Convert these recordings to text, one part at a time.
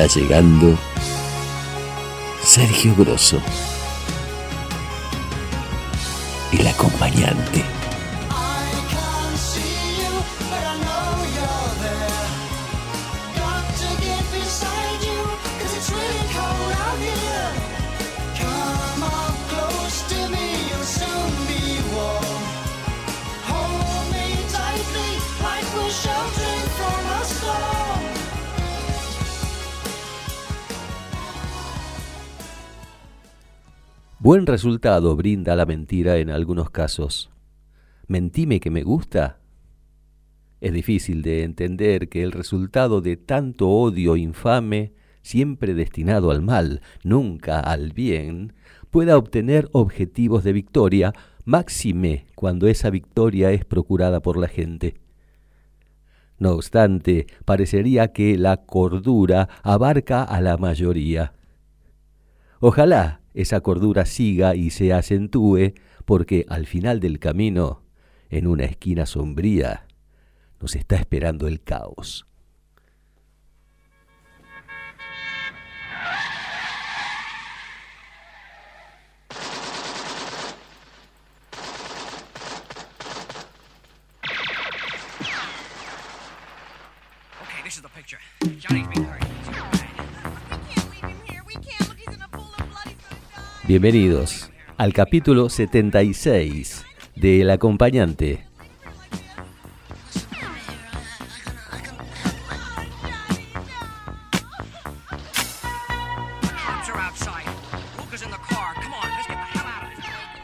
está llegando Sergio Grosso, el acompañante. Buen resultado brinda la mentira en algunos casos. ¿Mentime que me gusta? Es difícil de entender que el resultado de tanto odio infame, siempre destinado al mal, nunca al bien, pueda obtener objetivos de victoria, máxime cuando esa victoria es procurada por la gente. No obstante, parecería que la cordura abarca a la mayoría. Ojalá esa cordura siga y se acentúe, porque al final del camino, en una esquina sombría, nos está esperando el caos. Bienvenidos al capítulo 76 de El acompañante.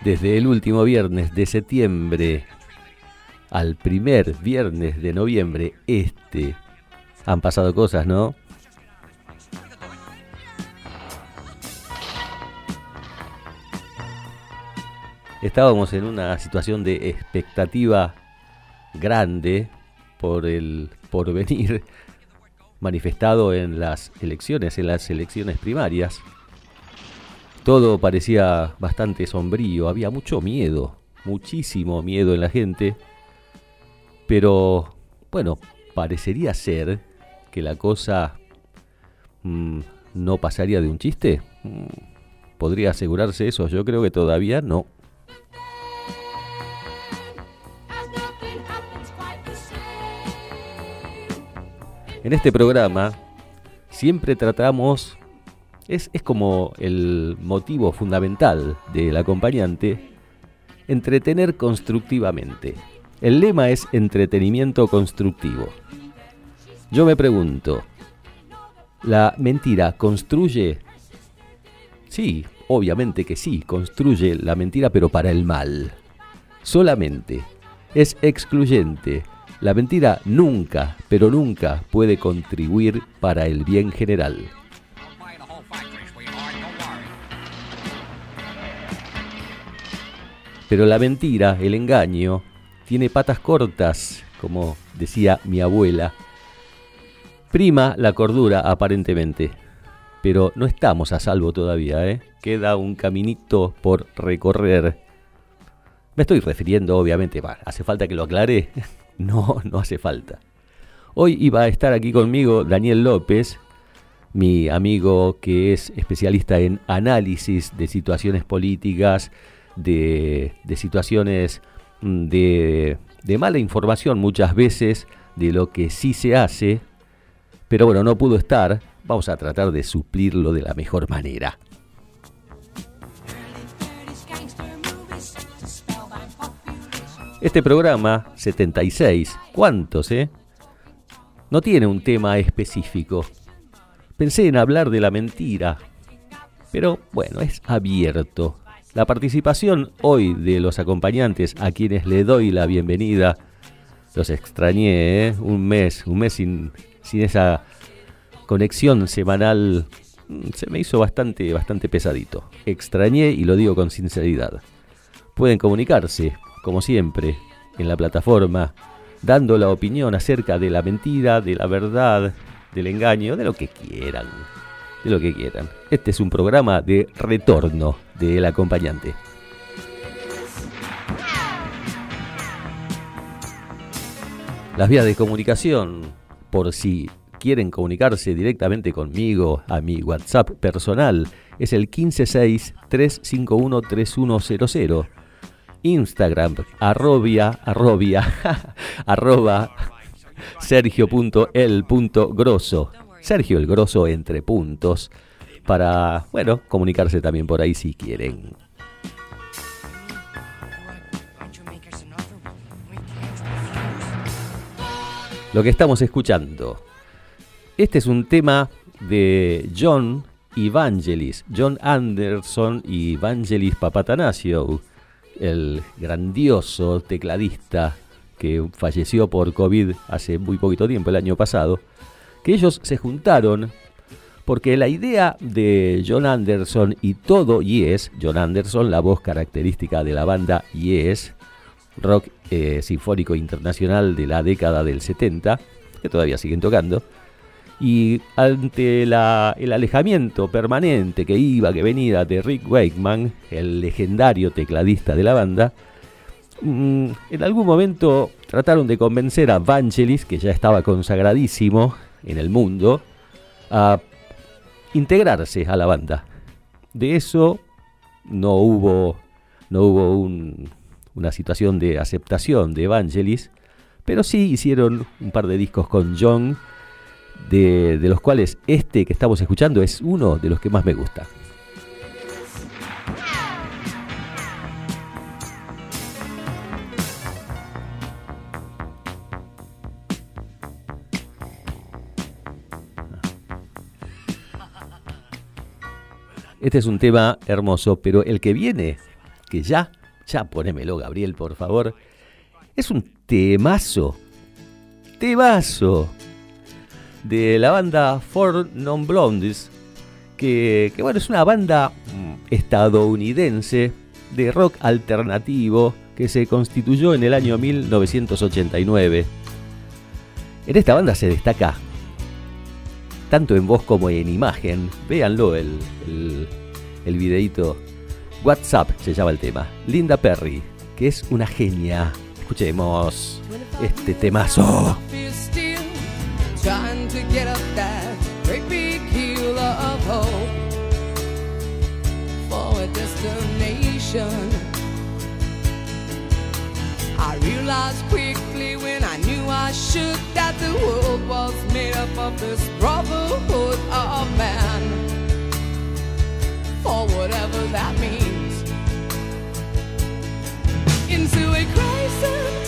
Desde el último viernes de septiembre al primer viernes de noviembre, este, han pasado cosas, ¿no? Estábamos en una situación de expectativa grande por el porvenir manifestado en las elecciones, en las elecciones primarias. Todo parecía bastante sombrío, había mucho miedo, muchísimo miedo en la gente, pero bueno, parecería ser que la cosa mm, no pasaría de un chiste. Mm, ¿Podría asegurarse eso? Yo creo que todavía no. En este programa siempre tratamos, es, como el motivo fundamental del acompañante, entretener constructivamente. El lema es entretenimiento constructivo. Yo me pregunto, ¿la mentira construye? Sí, obviamente que sí, construye la mentira, pero para el mal. Solamente. Es excluyente, la mentira nunca, pero nunca puede contribuir para el bien general. Pero la mentira, el engaño, tiene patas cortas, como decía mi abuela. Prima la cordura, aparentemente. Pero no estamos a salvo todavía, ¿eh? Queda un caminito por recorrer. Me estoy refiriendo, obviamente, hace falta que lo aclare, no, no hace falta. Hoy iba a estar aquí conmigo Daniel López, mi amigo que es especialista en análisis de situaciones políticas, de, situaciones mm, de, de mala información muchas veces de lo que sí se hace, pero bueno, no pudo estar, vamos a tratar de suplirlo de la mejor manera. Este programa, 76, ¿cuántos, eh? No tiene un tema específico. Pensé en hablar de la mentira, pero bueno, es abierto. La participación hoy de los acompañantes a quienes le doy la bienvenida, los extrañé, ¿eh? Un mes, un mes sin, sin esa conexión semanal, mm, se me hizo bastante, bastante pesadito. Extrañé y lo digo con sinceridad. Pueden comunicarse como siempre, en la plataforma, dando la opinión acerca de la mentira, de la verdad, del engaño, de lo que quieran. De lo que quieran. Este es un programa de retorno del acompañante. Las vías de comunicación, por si quieren comunicarse directamente conmigo a mi WhatsApp personal, es el 156-351-3100. Instagram, arrobia, arrobia, arroba sergio.el.grosso. Sergio el Grosso entre puntos. Para, bueno, comunicarse también por ahí si quieren. Lo que estamos escuchando. Este es un tema de John Evangelis, John Anderson y Evangelis Papatanasio, el grandioso tecladista que falleció por COVID hace muy poquito tiempo, el año pasado, que ellos se juntaron porque la idea de John Anderson y todo Yes, John Anderson, la voz característica de la banda Yes, rock eh, sinfónico internacional de la década del 70, que todavía siguen tocando, y ante el alejamiento permanente que iba, que venía de Rick Wakeman, el legendario tecladista de la banda, mm, en algún momento trataron de convencer a Vangelis, que ya estaba consagradísimo en el mundo, a integrarse a la banda. De eso no hubo, no hubo una situación de aceptación de Vangelis, pero sí hicieron un par de discos con John de, los cuales este que estamos escuchando es uno de los que más me gusta. Este es un tema hermoso, pero el que viene, que ya, ya ponémelo, Gabriel, por favor, es un temazo. Temazo de la banda Four Non Blondes, que, bueno, es una banda mm, estadounidense de rock alternativo que se constituyó en el año 1989. En esta banda se destaca tanto en voz como en imagen. Véanlo el, el, el videito. WhatsApp se llama el tema. Linda Perry, que es una genia. Escuchemos este temazo. I should that the world was made up of this brotherhood of man. For whatever that means. Into a crisis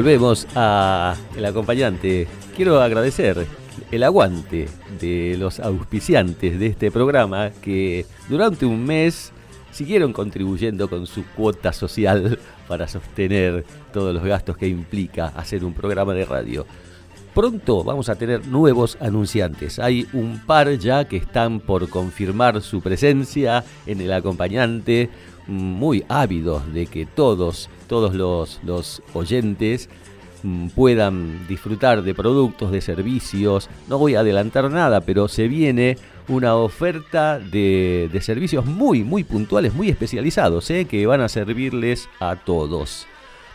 Volvemos a el acompañante. Quiero agradecer el aguante de los auspiciantes de este programa que durante un mes siguieron contribuyendo con su cuota social para sostener todos los gastos que implica hacer un programa de radio. Pronto vamos a tener nuevos anunciantes. Hay un par ya que están por confirmar su presencia en el acompañante, muy ávidos de que todos todos los, los oyentes mm, puedan disfrutar de productos, de servicios. No voy a adelantar nada, pero se viene una oferta de, de servicios muy, muy puntuales, muy especializados, ¿eh? que van a servirles a todos.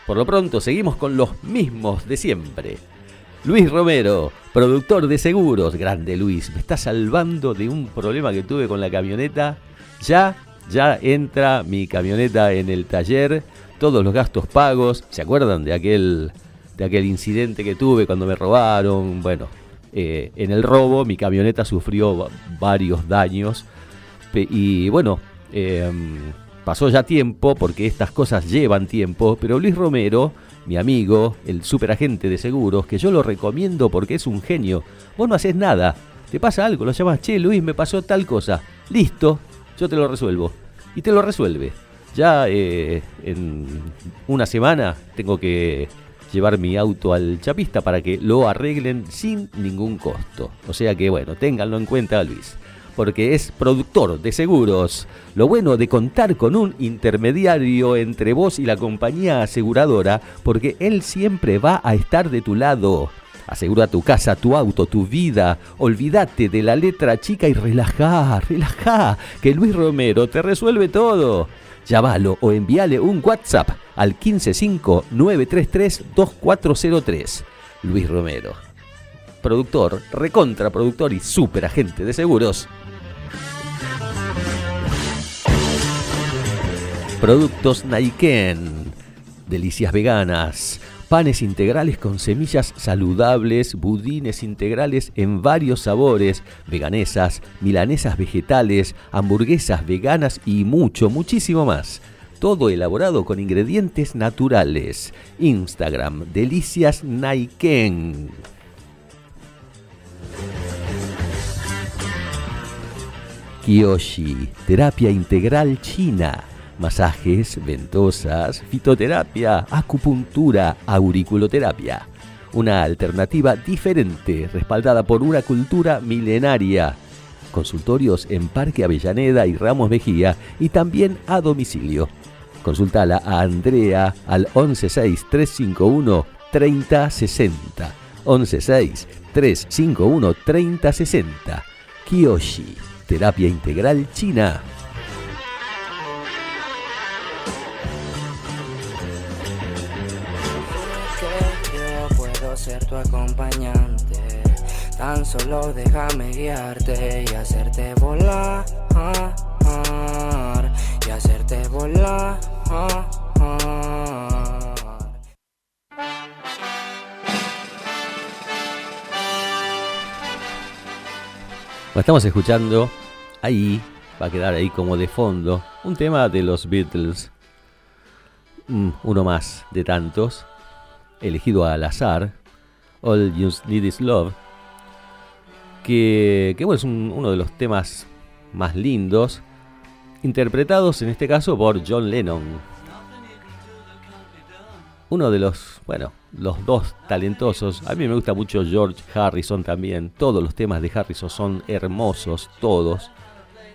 Por lo pronto, seguimos con los mismos de siempre. Luis Romero, productor de seguros. Grande Luis, me está salvando de un problema que tuve con la camioneta. Ya, ya entra mi camioneta en el taller todos los gastos pagos. ¿Se acuerdan de aquel, de aquel incidente que tuve cuando me robaron? Bueno, eh, en el robo mi camioneta sufrió varios daños. Y bueno, em, pasó ya tiempo porque estas cosas llevan tiempo, pero Luis Romero, mi amigo, el superagente de seguros, que yo lo recomiendo porque es un genio. Vos no haces nada, te pasa algo, lo llamas, che Luis, me pasó tal cosa. Listo, yo te lo resuelvo. Y te lo resuelve. Ya eh, en una semana tengo que llevar mi auto al chapista para que lo arreglen sin ningún costo. O sea que bueno, ténganlo en cuenta Luis, porque es productor de seguros. Lo bueno de contar con un intermediario entre vos y la compañía aseguradora, porque él siempre va a estar de tu lado. Asegura tu casa, tu auto, tu vida. Olvídate de la letra chica y relajá, relajá, que Luis Romero te resuelve todo. Llámalo o envíale un WhatsApp al 155-933-2403. Luis Romero. Productor, recontra productor y super agente de seguros. Productos Naiken. Delicias veganas panes integrales con semillas saludables, budines integrales en varios sabores, veganesas, milanesas vegetales, hamburguesas veganas y mucho, muchísimo más. Todo elaborado con ingredientes naturales. Instagram, Delicias Naiken. Kiyoshi, terapia integral china masajes, ventosas, fitoterapia, acupuntura, auriculoterapia. Una alternativa diferente, respaldada por una cultura milenaria. Consultorios en Parque Avellaneda y Ramos Mejía y también a domicilio. Consultala a Andrea al 116-351-3060. 116-351-3060. Kiyoshi, terapia integral china. Acompañante. Tan solo déjame guiarte y hacerte volar. Y hacerte volar. estamos escuchando ahí, va a quedar ahí como de fondo, un tema de los Beatles. Mm, uno más de tantos, elegido al azar, All You Need Is Love, que, bueno, es uno de los temas más lindos, interpretados en este caso por John Lennon. Uno de los, bueno, los dos talentosos. A mí me gusta mucho George Harrison también. Todos los temas de Harrison son hermosos, todos.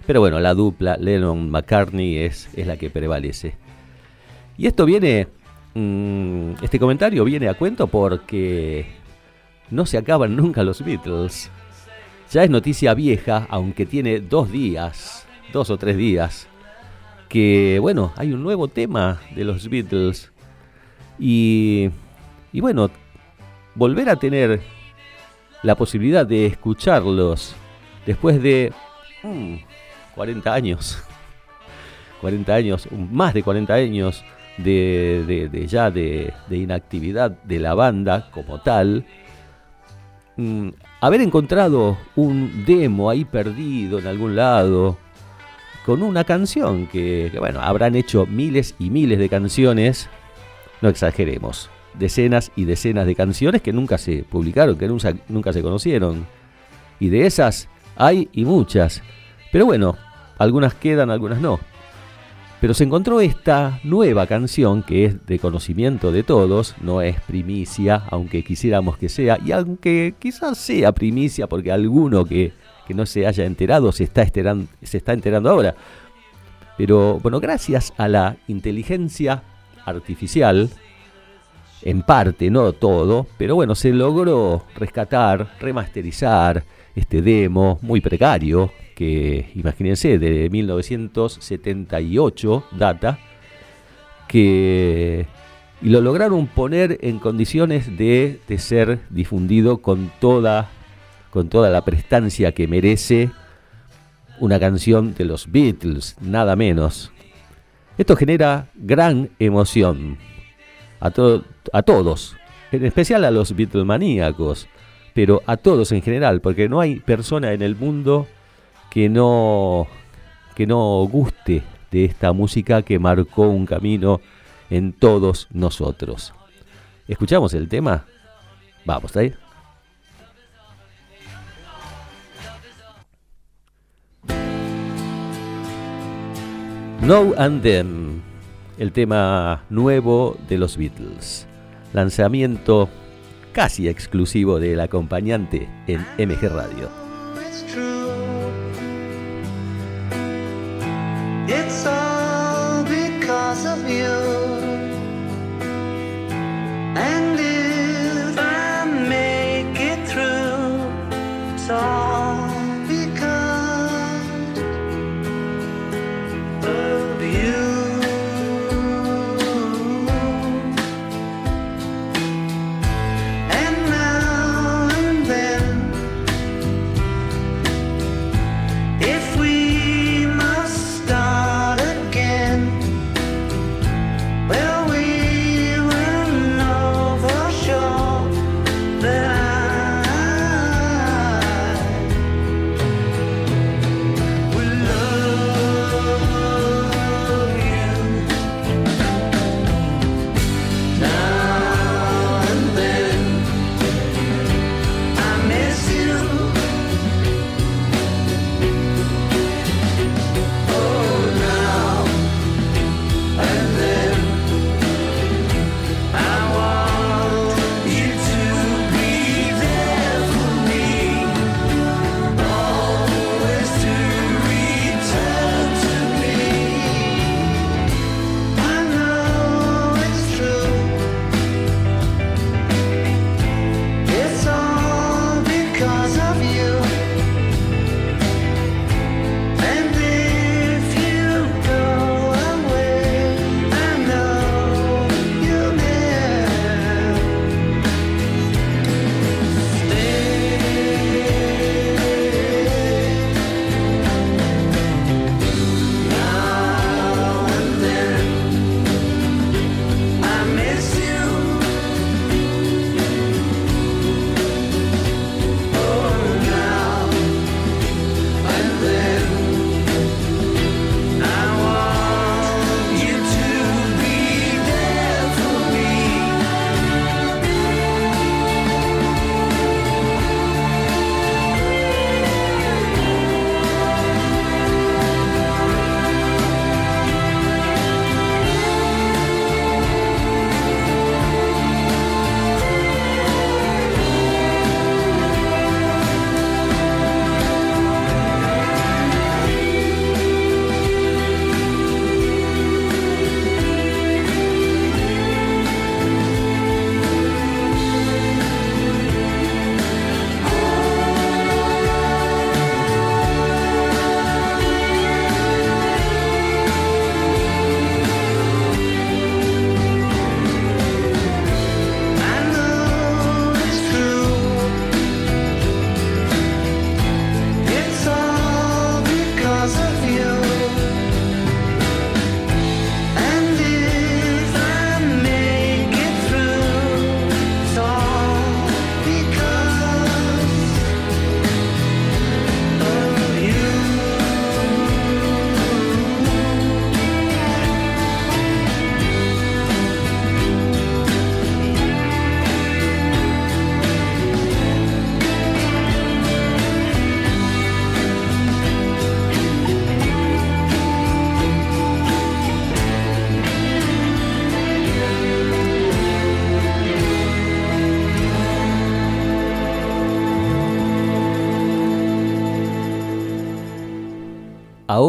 Pero bueno, la dupla Lennon-McCartney es, es la que prevalece. Y esto viene, mm, este comentario viene a cuento porque no se acaban nunca los Beatles. Ya es noticia vieja, aunque tiene dos días, dos o tres días, que bueno, hay un nuevo tema de los Beatles. Y, bueno, volver a tener la posibilidad de escucharlos después de 40 mm, años. 40 años, más de 40 años de, de, ya de, de, inactividad de la banda como tal, mm, haber encontrado un demo ahí perdido en algún lado, con una canción que, que, bueno, habrán hecho miles y miles de canciones, no exageremos, decenas y decenas de canciones que nunca se publicaron, que nunca, nunca se conocieron. Y de esas hay y muchas. Pero bueno, algunas quedan, algunas no. Pero se encontró esta nueva canción que es de conocimiento de todos, no es primicia, aunque quisiéramos que sea, y aunque quizás sea primicia porque alguno que, que no se haya enterado se está, se está enterando ahora. Pero bueno, gracias a la inteligencia artificial, en parte, no todo, pero bueno, se logró rescatar, remasterizar este demo muy precario, que imagínense, de 1978 data, que y lo lograron poner en condiciones de, de, ser difundido con toda, con toda la prestancia que merece una canción de los Beatles, nada menos. Esto genera gran emoción a, to a todos, en especial a los Beatlemaníacos, pero a todos en general, porque no hay persona en el mundo que no, que no guste de esta música que marcó un camino en todos nosotros. ¿Escuchamos el tema? Vamos, ahí. No and Them, el tema nuevo de los Beatles. Lanzamiento casi exclusivo del acompañante en MG Radio.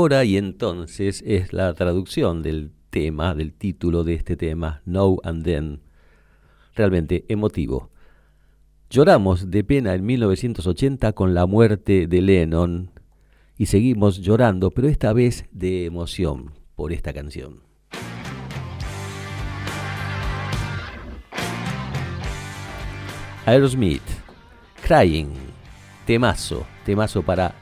ahora y entonces es la traducción del tema, del título de este tema, Now and Then. Realmente emotivo. Lloramos de pena en 1980 con la muerte de Lennon y seguimos llorando, pero esta vez de emoción por esta canción. Aerosmith, Crying, temazo, temazo para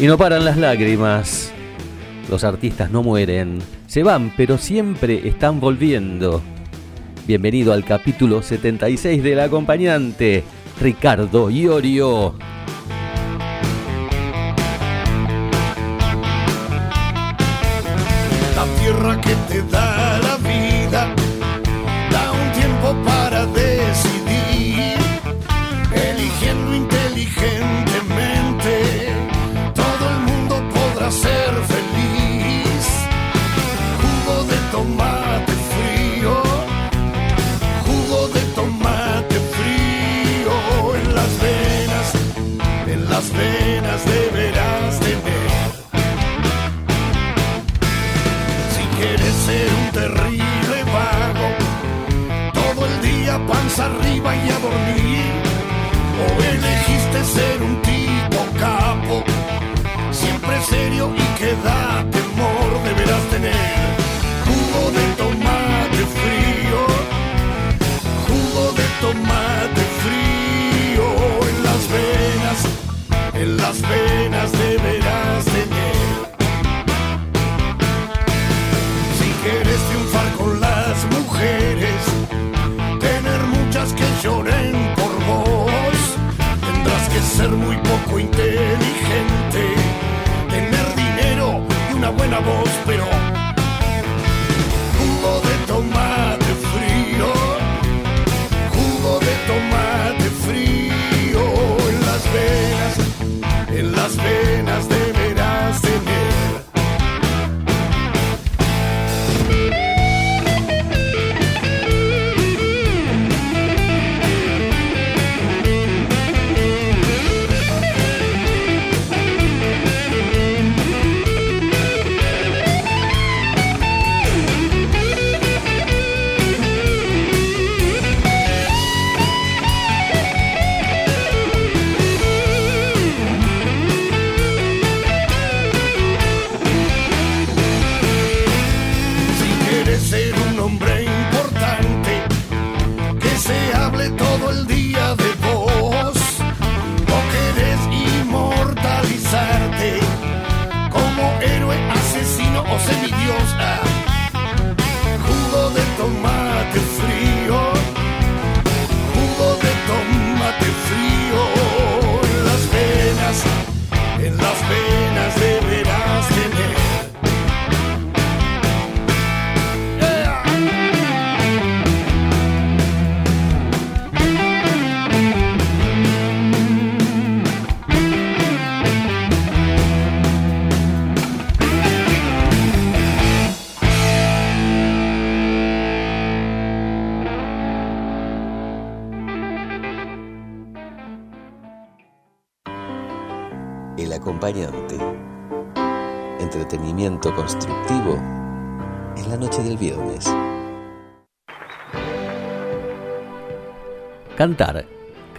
Y no paran las lágrimas. Los artistas no mueren, se van, pero siempre están volviendo. Bienvenido al capítulo 76 del acompañante, Ricardo Iorio. La tierra que te da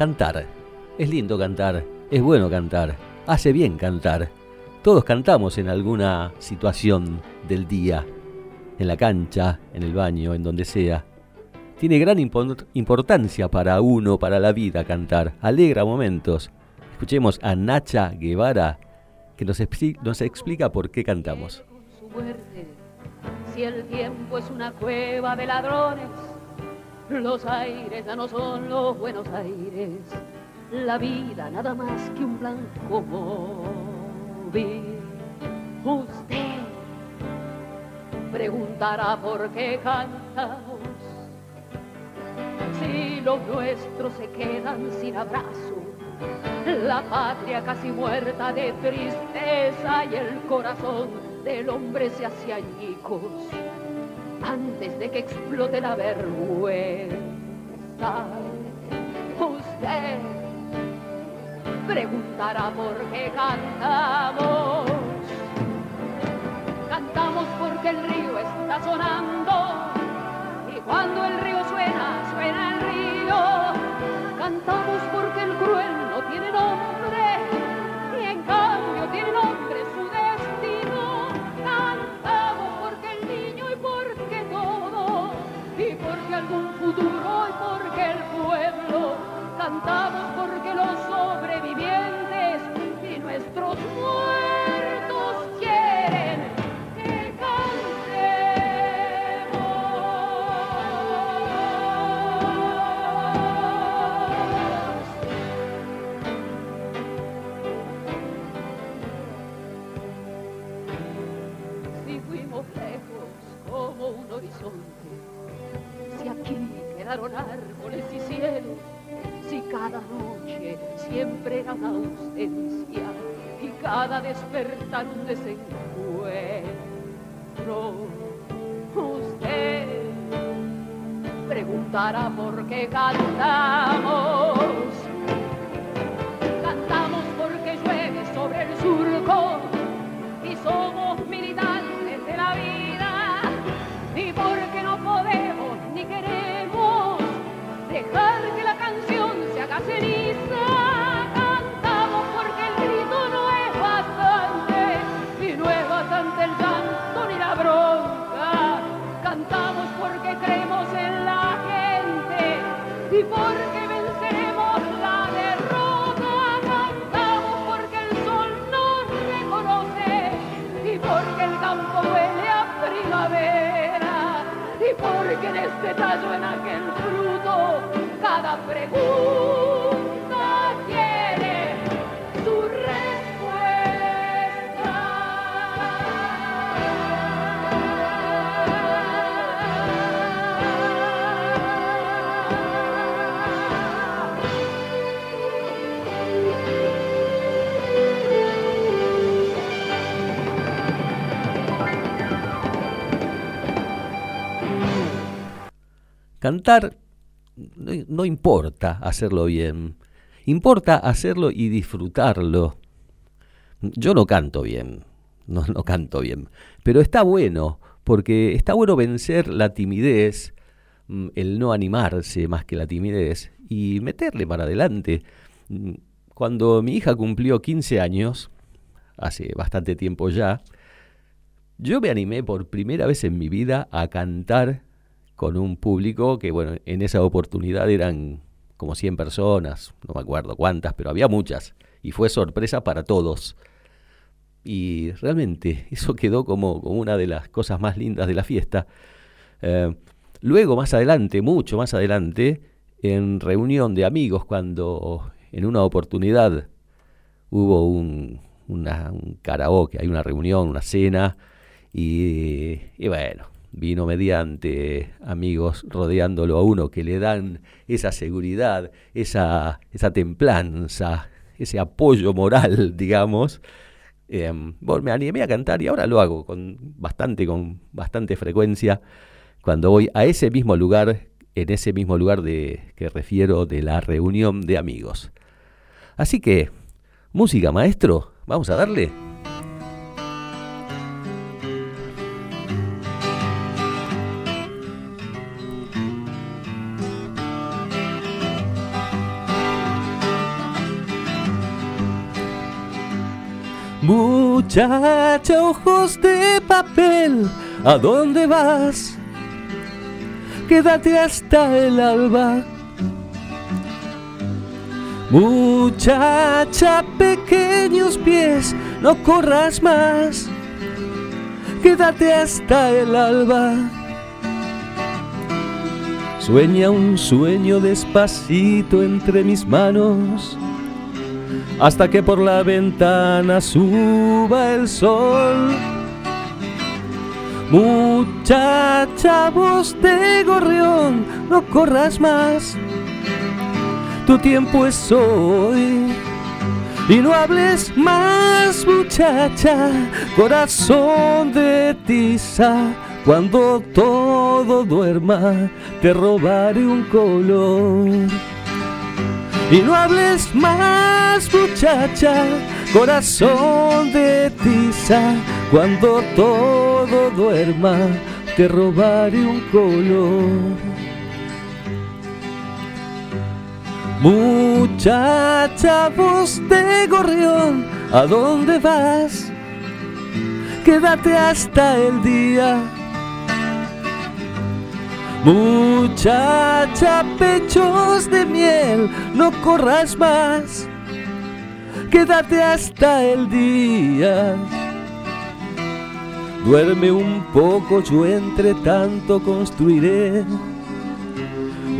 cantar. Es lindo cantar, es bueno cantar, hace bien cantar. Todos cantamos en alguna situación del día, en la cancha, en el baño, en donde sea. Tiene gran impor- importancia para uno, para la vida cantar. Alegra momentos. Escuchemos a Nacha Guevara que nos, nos explica por qué cantamos. Si el tiempo es una cueva de ladrones, los aires ya no son los buenos aires. La vida nada más que un blanco móvil. Usted preguntará por qué cantamos. Si los nuestros se quedan sin abrazo, la patria casi muerta de tristeza y el corazón del hombre se hace añicos antes de que explote la vergüenza. Usted preguntará por qué cantamos. Cantamos porque el río está sonando y cuando el porque el pueblo. Cantamos porque los sobrevivientes y nuestros muertos cada noche siempre era una ausencia y cada despertar un desencuentro. Usted preguntará por qué cantamos. Cantamos Cantar no, importa hacerlo bien, importa hacerlo y disfrutarlo. Yo no canto bien, no, no canto bien, pero está bueno, porque está bueno vencer la timidez, mm, el no animarse más que la timidez y meterle para adelante. Mm, Cuando mi hija cumplió 15 años, hace bastante tiempo ya, yo me animé por primera vez en mi vida a cantar con un público que, bueno, en esa oportunidad eran como 100 personas, no me acuerdo cuántas, pero había muchas, y fue sorpresa para todos. Y realmente eso quedó como, como una de las cosas más lindas de la fiesta. Eh, luego, más adelante, mucho más adelante, en reunión de amigos, cuando en una oportunidad hubo un, una- un karaoke, hay una reunión, una cena, y, y bueno, vino mediante amigos rodeándolo a uno que le dan esa seguridad, esa, esa templanza, ese apoyo moral, digamos. Em, me animé a cantar y ahora lo hago con bastante, con bastante frecuencia cuando voy a ese mismo lugar, en ese mismo lugar de, que refiero de la reunión de amigos. Así que, música, maestro, vamos a darle. Muchacha, ojos de papel, ¿a dónde vas? Quédate hasta el alba. Muchacha, pequeños pies, no corras más. Quédate hasta el alba. Sueña un sueño despacito entre mis manos hasta que por la ventana suba el sol. Muchacha, voz de gorrión, no corras más. Tu tiempo es hoy. Y no hables más, muchacha, corazón de tiza. Cuando todo duerma, te robaré un color. Y no hables más, muchacha, corazón de tiza. Cuando todo duerma, te robaré un color. Muchacha, voz de gorrión, ¿a dónde vas? Quédate hasta el día. Muchacha, pechos de miel, no corras más. Quédate hasta el día. Duerme un poco, yo entre tanto construiré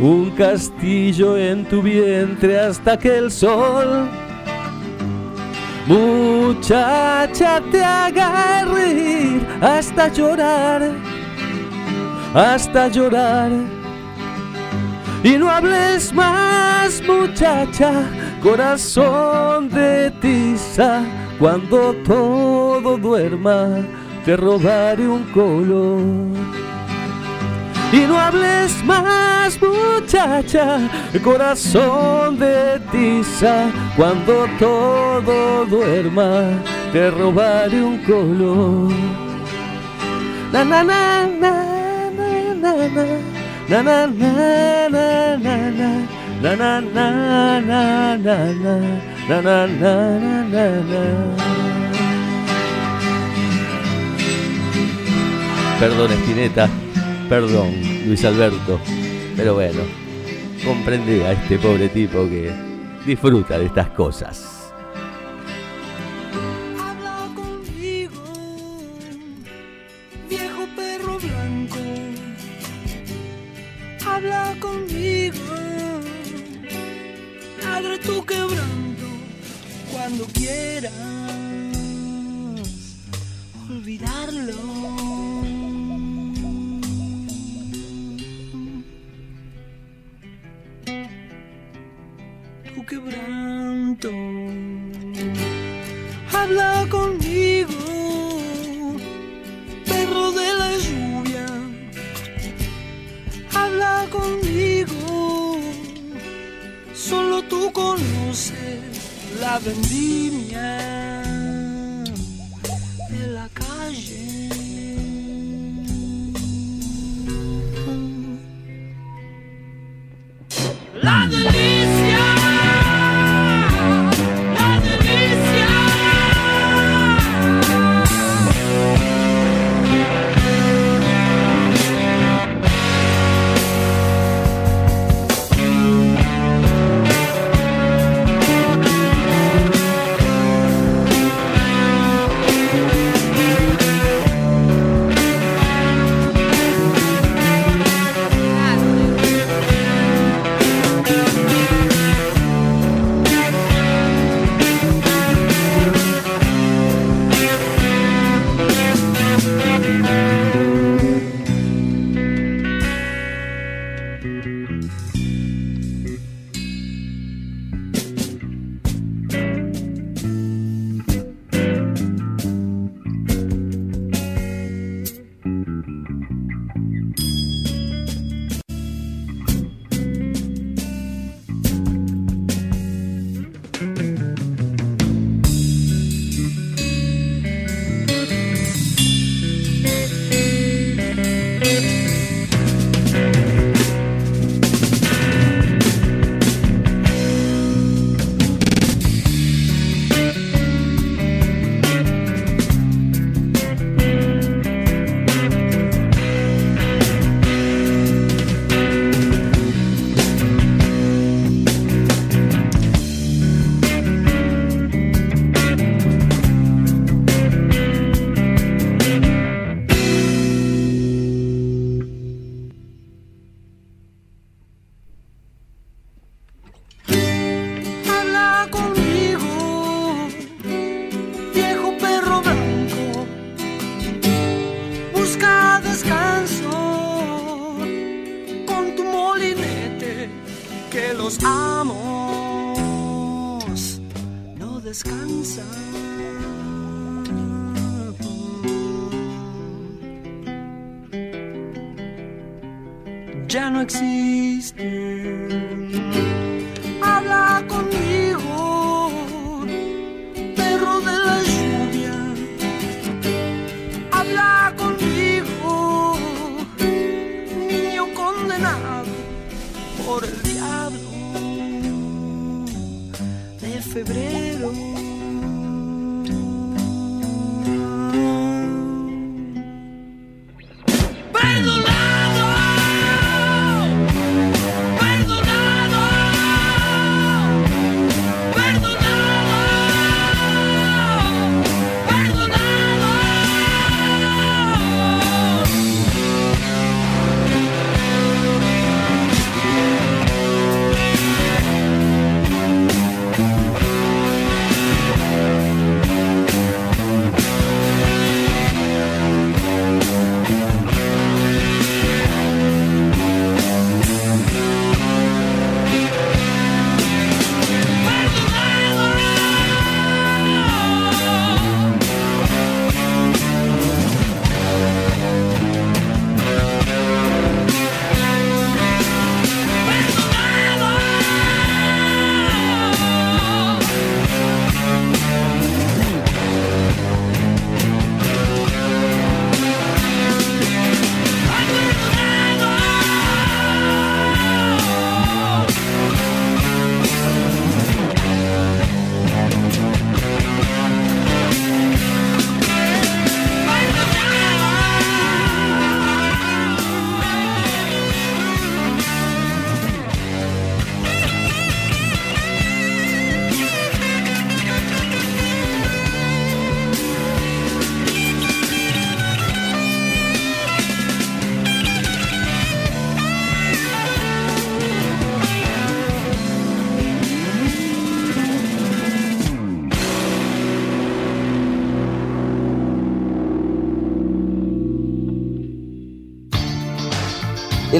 un castillo en tu vientre hasta que el sol, muchacha, te haga reír hasta llorar hasta llorar. Y no hables más, muchacha, corazón de tiza. Cuando todo duerma, te robaré un color. Y no hables más, muchacha, corazón de tiza. Cuando todo duerma, te robaré un color. Na na na na Perdón, Espineta. Perdón, Luis Alberto. Pero bueno, comprende a este pobre tipo que disfruta de estas cosas. Ya no existen habla conmigo, perro de la lluvia. Habla conmigo, niño condenado por el diablo de febrero.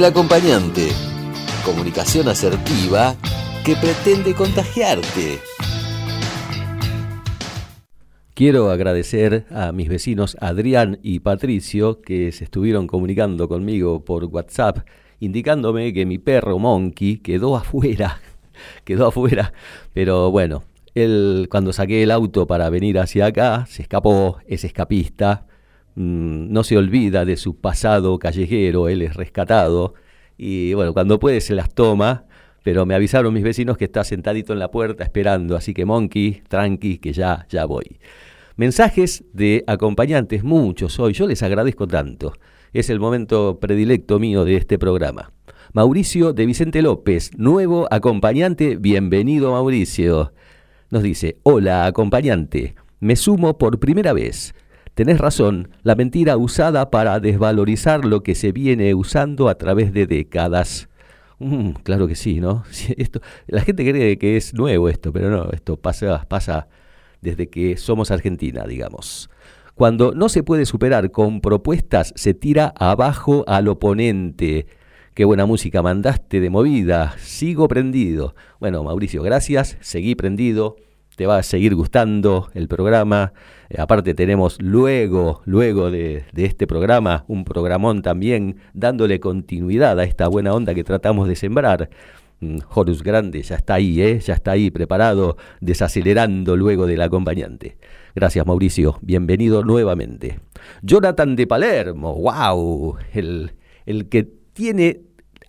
El acompañante. Comunicación asertiva que pretende contagiarte. Quiero agradecer a mis vecinos Adrián y Patricio que se estuvieron comunicando conmigo por WhatsApp indicándome que mi perro Monkey quedó afuera, quedó afuera, pero bueno, él cuando saqué el auto para venir hacia acá se escapó, es escapista, mm, no se olvida de su pasado callejero, él es rescatado y bueno, cuando puede se las toma, pero me avisaron mis vecinos que está sentadito en la puerta esperando, así que Monkey, tranqui, que ya, ya voy. Mensajes de acompañantes, muchos hoy, yo les agradezco tanto. Es el momento predilecto mío de este programa. Mauricio de Vicente López, nuevo acompañante, bienvenido Mauricio. Nos dice, hola acompañante, me sumo por primera vez. Tenés razón, la mentira usada para desvalorizar lo que se viene usando a través de décadas. Mm, claro que sí, ¿no? Esto, la gente cree que es nuevo esto, pero no, esto pasa, pasa desde que somos Argentina, digamos. Cuando no se puede superar con propuestas, se tira abajo al oponente. Qué buena música mandaste de movida. Sigo prendido. Bueno, Mauricio, gracias. Seguí prendido. Va a seguir gustando el programa. Eh, aparte tenemos luego, luego de, de este programa, un programón también dándole continuidad a esta buena onda que tratamos de sembrar. Mm, Horus Grande ya está ahí, ¿eh? ya está ahí preparado, desacelerando luego del acompañante. Gracias Mauricio, bienvenido nuevamente. Jonathan de Palermo, wow, el, el que tiene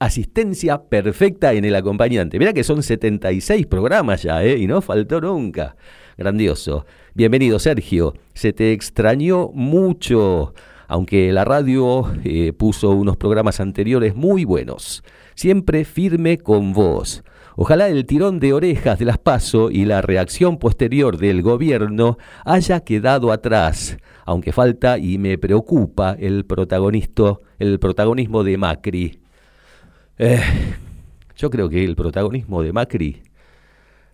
asistencia perfecta en el acompañante. Mira que son 76 programas ya, ¿eh? y no faltó nunca. Grandioso. Bienvenido Sergio, se te extrañó mucho, aunque la radio eh, puso unos programas anteriores muy buenos siempre firme con vos. Ojalá el tirón de orejas de las PASO y la reacción posterior del gobierno haya quedado atrás, aunque falta y me preocupa el, el protagonismo de Macri. Eh, yo creo que el protagonismo de Macri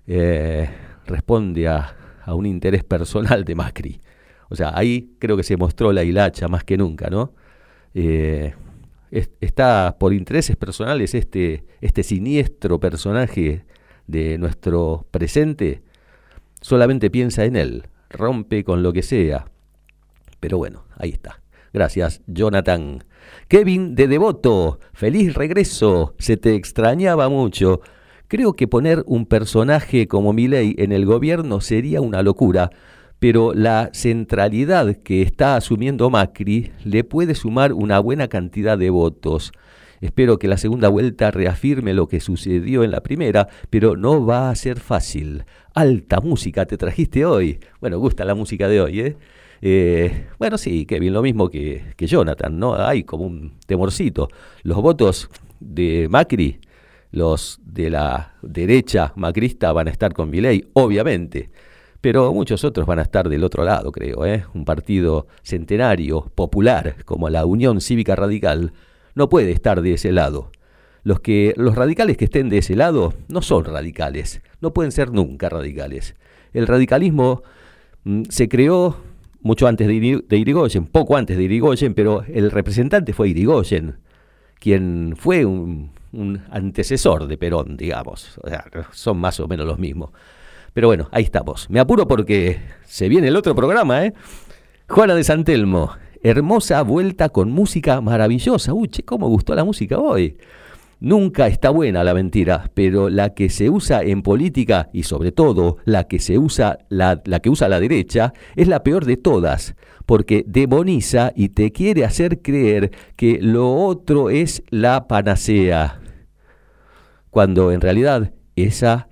eh, responde a, un interés personal de Macri. O sea, ahí creo que se mostró la hilacha más que nunca, ¿no? Eh, está por intereses personales este, este siniestro personaje de nuestro presente, solamente piensa en él, rompe con lo que sea. Pero bueno, ahí está. Gracias, Jonathan. Kevin de Devoto, feliz regreso, se te extrañaba mucho. Creo que poner un personaje como Milei en el gobierno sería una locura, pero la centralidad que está asumiendo Macri le puede sumar una buena cantidad de votos. Espero que la segunda vuelta reafirme lo que sucedió en la primera, pero no va a ser fácil. Alta música te trajiste hoy. Bueno, gusta la música de hoy, ¿eh? Eh bueno, sí, Kevin, lo mismo que, que Jonathan, ¿no? Hay como un temorcito. Los votos de Macri, los de la derecha macrista van a estar con Milei, obviamente pero muchos otros van a estar del otro lado, creo. ¿eh? Un partido centenario, popular, como la Unión Cívica Radical, no puede estar de ese lado. Los, que, los radicales que estén de ese lado no son radicales, no pueden ser nunca radicales. El radicalismo mm, se creó mucho antes de, Irigoyen, poco antes de Irigoyen, pero el representante fue Irigoyen, quien fue un, un antecesor de Perón, digamos. Son más o menos los mismos. Pero bueno, ahí estamos. Me apuro porque se viene el otro programa, ¿eh? Juana de Santelmo, hermosa vuelta con música maravillosa. Uy, che, cómo gustó la música hoy. Nunca está buena la mentira, pero la que se usa en política y sobre todo la que se usa la, que usa la derecha es la peor de todas, porque demoniza y te quiere hacer creer que lo otro es la panacea, cuando en realidad esa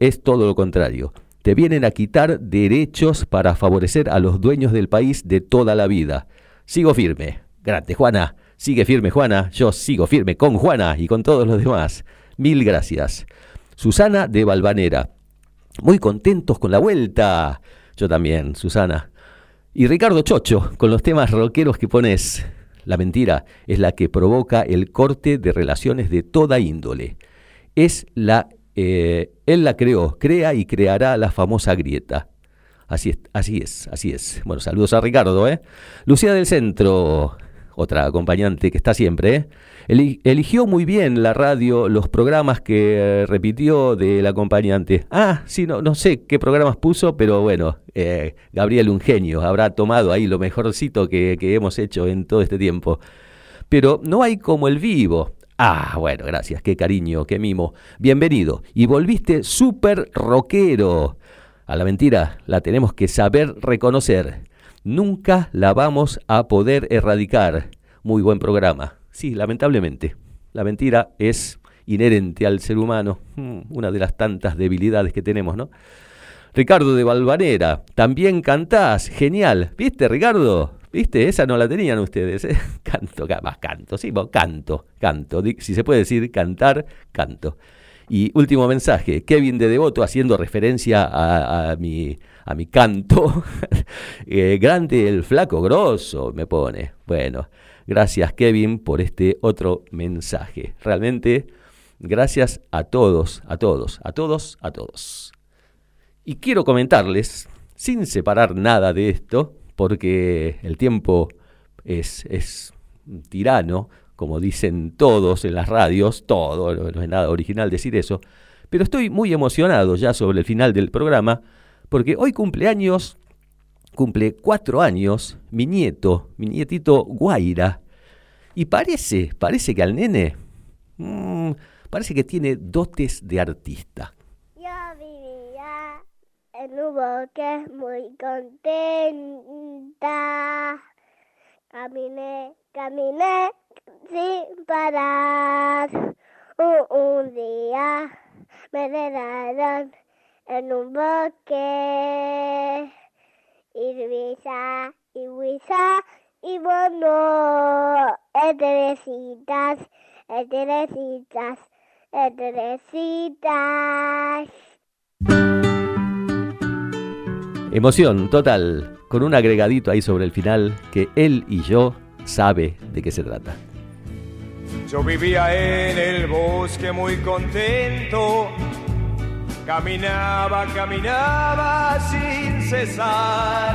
es todo lo contrario. Te vienen a quitar derechos para favorecer a los dueños del país de toda la vida. Sigo firme. Grande, Juana. Sigue firme, Juana. Yo sigo firme con Juana y con todos los demás. Mil gracias. Susana de Valvanera. Muy contentos con la vuelta. Yo también, Susana. Y Ricardo Chocho, con los temas rockeros que pones. La mentira es la que provoca el corte de relaciones de toda índole. Es la eh, él la creó, crea y creará la famosa grieta. Así es, así es, así es. Bueno, saludos a Ricardo, ¿eh? Lucía del Centro. Otra acompañante que está siempre, ¿eh? Eli- eligió muy bien la radio, los programas que eh, repitió del acompañante. Ah, sí, no, no sé qué programas puso, pero bueno, eh, Gabriel, un genio, habrá tomado ahí lo mejorcito que, que hemos hecho en todo este tiempo. Pero no hay como el vivo. Ah, bueno, gracias, qué cariño, qué mimo. Bienvenido. Y volviste súper rockero. A la mentira la tenemos que saber reconocer. Nunca la vamos a poder erradicar. Muy buen programa. Sí, lamentablemente. La mentira es inherente al ser humano. Mm, Una de las tantas debilidades que tenemos, ¿no? Ricardo de Valvanera, también cantás, genial. ¿Viste, Ricardo? ¿Viste? Esa no la tenían ustedes. ¿eh? Canto, ca- más canto, sí, canto, canto. Si se puede decir cantar, canto. Y último mensaje, Kevin de Devoto haciendo referencia a, mi, a mi canto. Eh, grande el flaco grosso, me pone. Bueno, gracias Kevin por este otro mensaje. Realmente, gracias a todos, a todos, a todos, a todos. Y quiero comentarles, sin separar nada de esto, porque el tiempo es, es tirano, como dicen todos en las radios, todo, no, es nada original decir eso, pero estoy muy emocionado ya sobre el final del programa, porque hoy cumpleaños, cumple cuatro años, mi nieto, mi nietito Guaira, y parece, parece que al nene, mm, parece que tiene dotes de artista. Yo vivía en un bosque muy contenta. Caminé, caminé sin parar. Un, día me dejaron en un bosque. Y risa, y risa, y bueno, estrellitas, estrellitas, estrellitas. Emoción total, con un agregadito ahí sobre el final que él y yo sabe de qué se trata. Yo vivía en el bosque muy contento. Caminaba, caminaba sin cesar.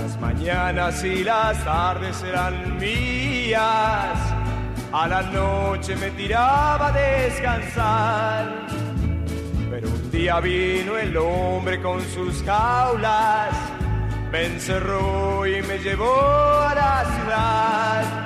Las mañanas y las tardes eran mías. A la noche me tiraba a descansar. Pero un día vino el hombre con sus jaulas. Me encerró y me llevó a la ciudad.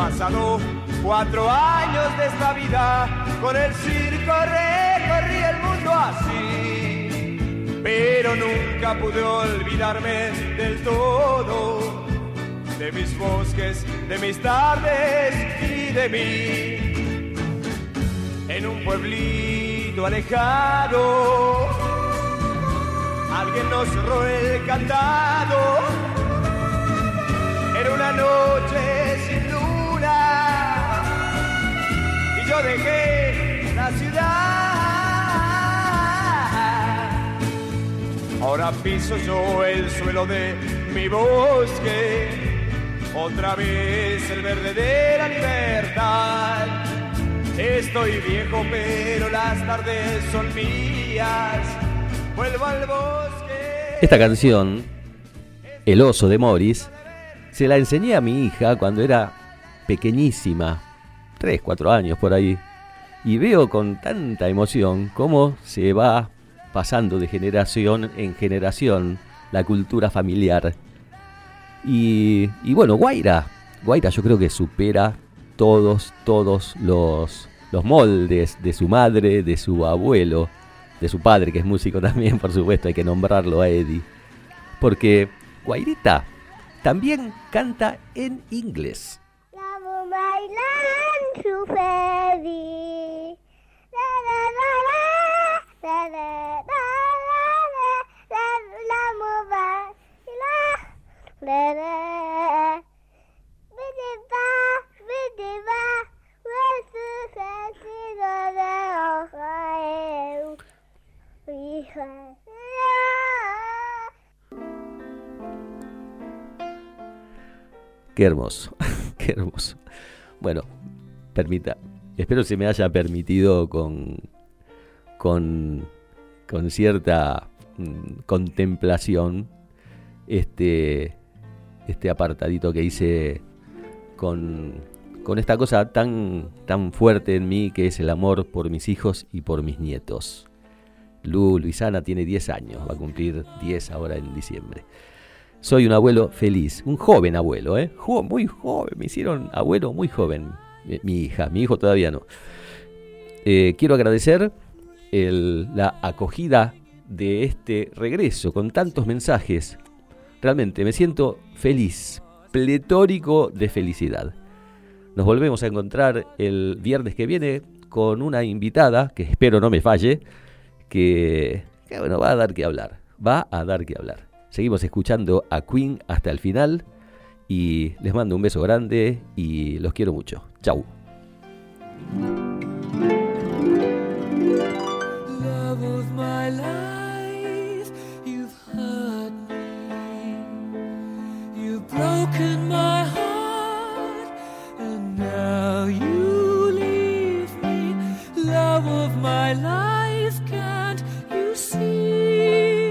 Pasado cuatro años de esta vida, con el circo recorrí el mundo así, pero nunca pude olvidarme del todo, de mis bosques, de mis tardes y de mí. En un pueblito alejado, alguien nos cerró el candado. Era una noche dejé la ciudad. Ahora piso yo el suelo de mi bosque, otra vez el verde de la libertad. Estoy viejo, pero las tardes son mías. Vuelvo al bosque. Esta canción, El oso de Morris, se la enseñé a mi hija cuando era pequeñísima, 3, 4 años por ahí, y veo con tanta emoción cómo se va pasando de generación en generación la cultura familiar. Y, y bueno, Guaira, Guaira yo creo que supera todos, todos los, los moldes de su madre, de su abuelo, de su padre, que es músico también, por supuesto, hay que nombrarlo a Eddie. Porque Guairita también canta en inglés. Vamos la, la, Qué hermoso, qué hermoso. Bueno, permita, espero se me haya permitido con, con, con cierta mm, contemplación este, este apartadito que hice con, con esta cosa tan, tan fuerte en mí que es el amor por mis hijos y por mis nietos. Lu Luisana tiene 10 años, va a cumplir 10 ahora en diciembre. Soy un abuelo feliz, un joven abuelo, ¿eh? muy joven, me hicieron abuelo muy joven, mi hija, mi hijo todavía no. Eh, quiero agradecer la acogida de este regreso con tantos mensajes. Realmente me siento feliz, pletórico de felicidad. Nos volvemos a encontrar el viernes que viene con una invitada que espero no me falle, que, que bueno, va a dar que hablar, va a dar que hablar. Seguimos escuchando a Queen hasta el final y les mando un beso grande y los quiero mucho. you've heard me you've broken my heart, and now you leave me, love of my life. Can't you see?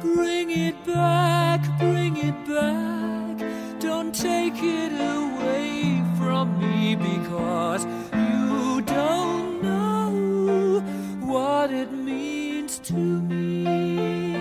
Bring it back, bring it back, don't take it away because you don't know what it means to me.